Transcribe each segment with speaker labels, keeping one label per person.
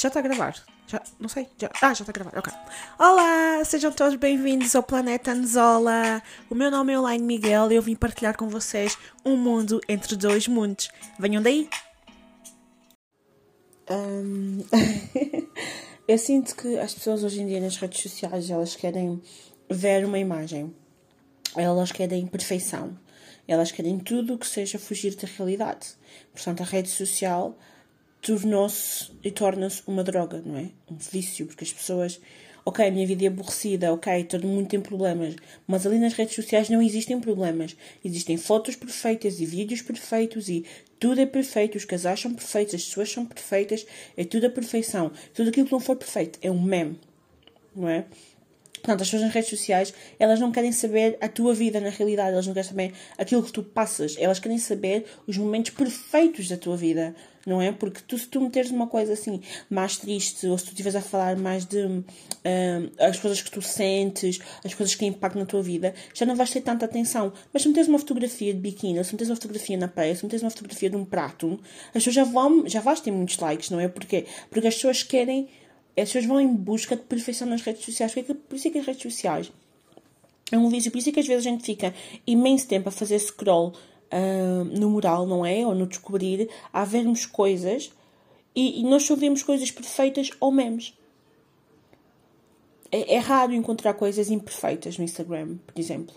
Speaker 1: Já está a gravar? Já, não sei. Já, ah, já está a gravar, ok. Olá, sejam todos bem-vindos ao Planeta Anzola. O meu nome é Elaine Miguel e eu vim partilhar com vocês um mundo entre dois mundos. Venham daí! Um, eu sinto que as pessoas hoje em dia nas redes sociais elas querem ver uma imagem, elas querem perfeição, elas querem tudo que seja fugir da realidade. Portanto, a rede social tornou-se e torna-se uma droga, não é? Um vício, porque as pessoas, ok, a minha vida é aborrecida, ok, todo mundo tem problemas, mas ali nas redes sociais não existem problemas. Existem fotos perfeitas e vídeos perfeitos e tudo é perfeito, os casais são perfeitos, as pessoas são perfeitas, é tudo a perfeição. Tudo aquilo que não for perfeito é um meme, não é? Portanto, as pessoas nas redes sociais, elas não querem saber a tua vida na realidade, elas não querem saber aquilo que tu passas, elas querem saber os momentos perfeitos da tua vida, não é? Porque tu, se tu meteres uma coisa assim mais triste, ou se tu estiveres a falar mais de um, as coisas que tu sentes, as coisas que impactam na tua vida, já não vais ter tanta atenção. Mas se meteres uma fotografia de biquíni, ou se meteres uma fotografia na praia, se meteres uma fotografia de um prato, as pessoas já vão, já vais ter muitos likes, não é? Porquê? Porque as pessoas querem as pessoas vão em busca de perfeição nas redes sociais. Por isso é que as redes sociais é um vício. Por isso é que às vezes a gente fica imenso tempo a fazer scroll uh, no moral, não é? Ou no descobrir, a vermos coisas e, e nós só vemos coisas perfeitas ou memes. É, é, raro encontrar coisas imperfeitas no Instagram, por exemplo,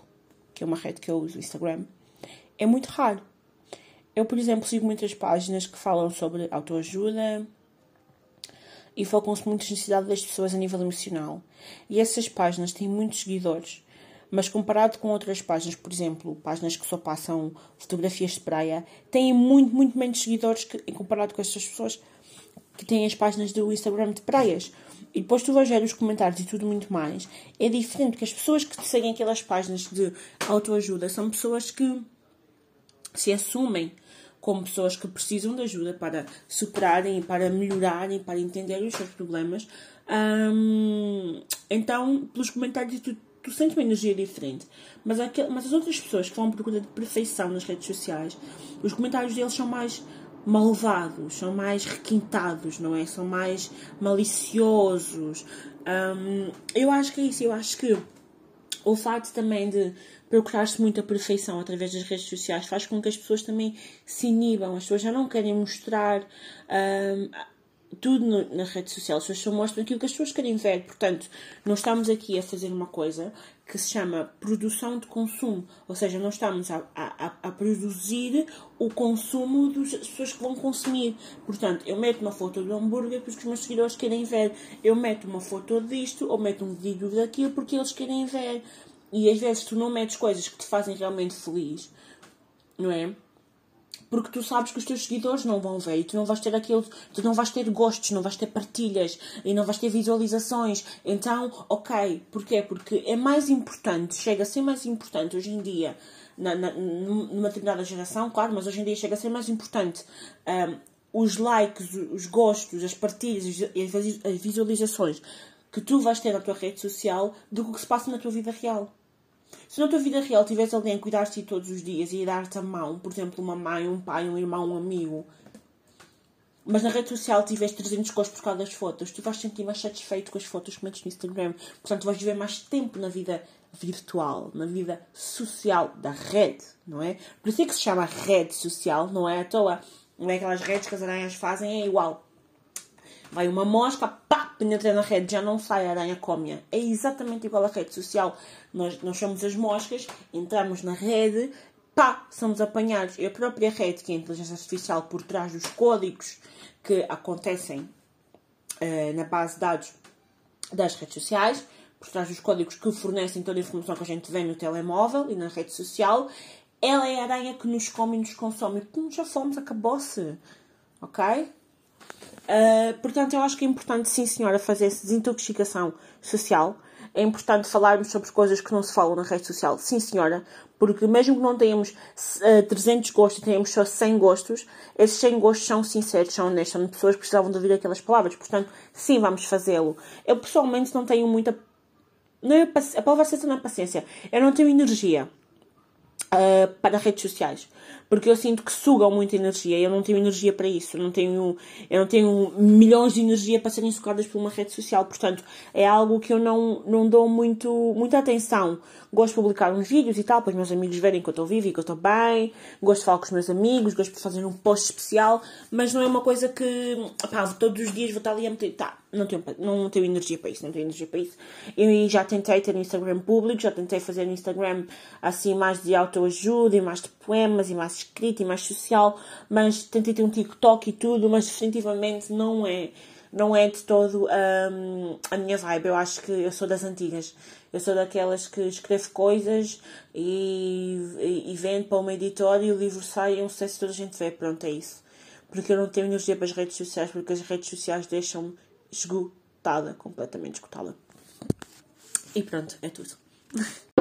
Speaker 1: que é uma rede que eu uso, o Instagram. É muito raro. Eu, por exemplo, sigo muitas páginas que falam sobre autoajuda, e focam-se muito na necessidade das pessoas a nível emocional. E essas páginas têm muitos seguidores, mas comparado com outras páginas, por exemplo, páginas que só passam fotografias de praia, têm muito, muito menos seguidores que, comparado com essas pessoas que têm as páginas do Instagram de praias. E depois tu vais ver os comentários e tudo muito mais. É diferente, porque as pessoas que seguem aquelas páginas de autoajuda são pessoas que se assumem como pessoas que precisam de ajuda para superarem, para melhorarem, para entenderem os seus problemas. Um, então, pelos comentários, tu, tu sentes uma energia diferente. Mas, aquel, mas as outras pessoas que vão procura de perfeição nas redes sociais, os comentários deles são mais malvados, são mais requintados, não é? São mais maliciosos. Um, eu acho que é isso. Eu acho que o facto também de procurar-se muito a perfeição através das redes sociais faz com que as pessoas também se inibam. As pessoas já não querem mostrar um, tudo no, na rede social. As pessoas só mostram aquilo que as pessoas querem ver. Portanto, nós estamos aqui a fazer uma coisa que se chama produção de consumo. Ou seja, nós estamos a, a, a produzir o consumo das pessoas que vão consumir. Portanto, eu meto uma foto do hambúrguer porque os meus seguidores querem ver. Eu meto uma foto disto ou meto um vídeo daquilo porque eles querem ver. E às vezes tu não metes coisas que te fazem realmente feliz, não é? Porque tu sabes que os teus seguidores não vão ver e tu não vais ter aquilo, tu não vais ter gostos, não vais ter partilhas e não vais ter visualizações. Então, ok, porquê? Porque é mais importante, chega a ser mais importante hoje em dia, na, na, numa determinada geração, claro, mas hoje em dia chega a ser mais importante um, os likes, os gostos, as partilhas as visualizações que tu vais ter na tua rede social do que o que se passa na tua vida real. Se na tua vida real tivesse alguém a cuidar de ti todos os dias e a dar-te a mão, por exemplo, uma mãe, um pai, um irmão, um amigo, mas na rede social tiveste 300 gostos por causa das fotos, tu vais sentir mais satisfeito com as fotos que metes no Instagram. Portanto, vais viver mais tempo na vida virtual, na vida social da rede, não é? Por isso é que se chama rede social, não é à toa. Não é aquelas redes que as aranhas fazem, é igual. Vai uma mosca, pá, penetra na rede, já não sai, a aranha come-a. É exatamente igual à rede social. Nós, nós somos as moscas, entramos na rede, pá, somos apanhados. E a própria rede, que é a inteligência artificial por trás dos códigos que acontecem uh, na base de dados das redes sociais, por trás dos códigos que fornecem toda a informação que a gente vê no telemóvel e na rede social, ela é a aranha que nos come e nos consome. Já fomos, acabou-se. Ok? Uh, portanto, eu acho que é importante, sim, senhora, fazer essa desintoxicação social. É importante falarmos sobre coisas que não se falam na rede social, sim, senhora, porque mesmo que não tenhamos uh, 300 gostos, tenhamos só 100 gostos, esses 100 gostos são sinceros, são honestos, são pessoas que precisavam de ouvir aquelas palavras. Portanto, sim, vamos fazê-lo. Eu pessoalmente não tenho muita. Não é, a palavra certa não é paciência. Eu não tenho energia uh, para redes sociais porque eu sinto que sugam muita energia e eu não tenho energia para isso. Eu não tenho, eu não tenho milhões de energia para serem sugadas por uma rede social. Portanto, é algo que eu não, não dou muito, muita atenção. Gosto de publicar uns vídeos e tal, para os meus amigos verem que eu estou viva e que eu estou bem. Gosto de falar com os meus amigos, gosto de fazer um post especial, mas não é uma coisa que, pá, todos os dias vou estar ali a meter. Tá, não tenho, não tenho energia para isso, não tenho energia para isso. Eu já tentei ter Instagram público, já tentei fazer Instagram assim mais de autoajuda e mais de poemas e mais escrita e mais social, mas tentei ter um TikTok e tudo, mas definitivamente não é, não é de todo um, a minha vibe. Eu acho que eu sou das antigas. Eu sou daquelas que escreve coisas e, e, e para uma editora e o livro sai e é um sucesso toda a gente vê. Pronto, é isso. Porque eu não tenho energia para as redes sociais, porque as redes sociais deixam-me esgotada, completamente esgotada. E pronto, é tudo.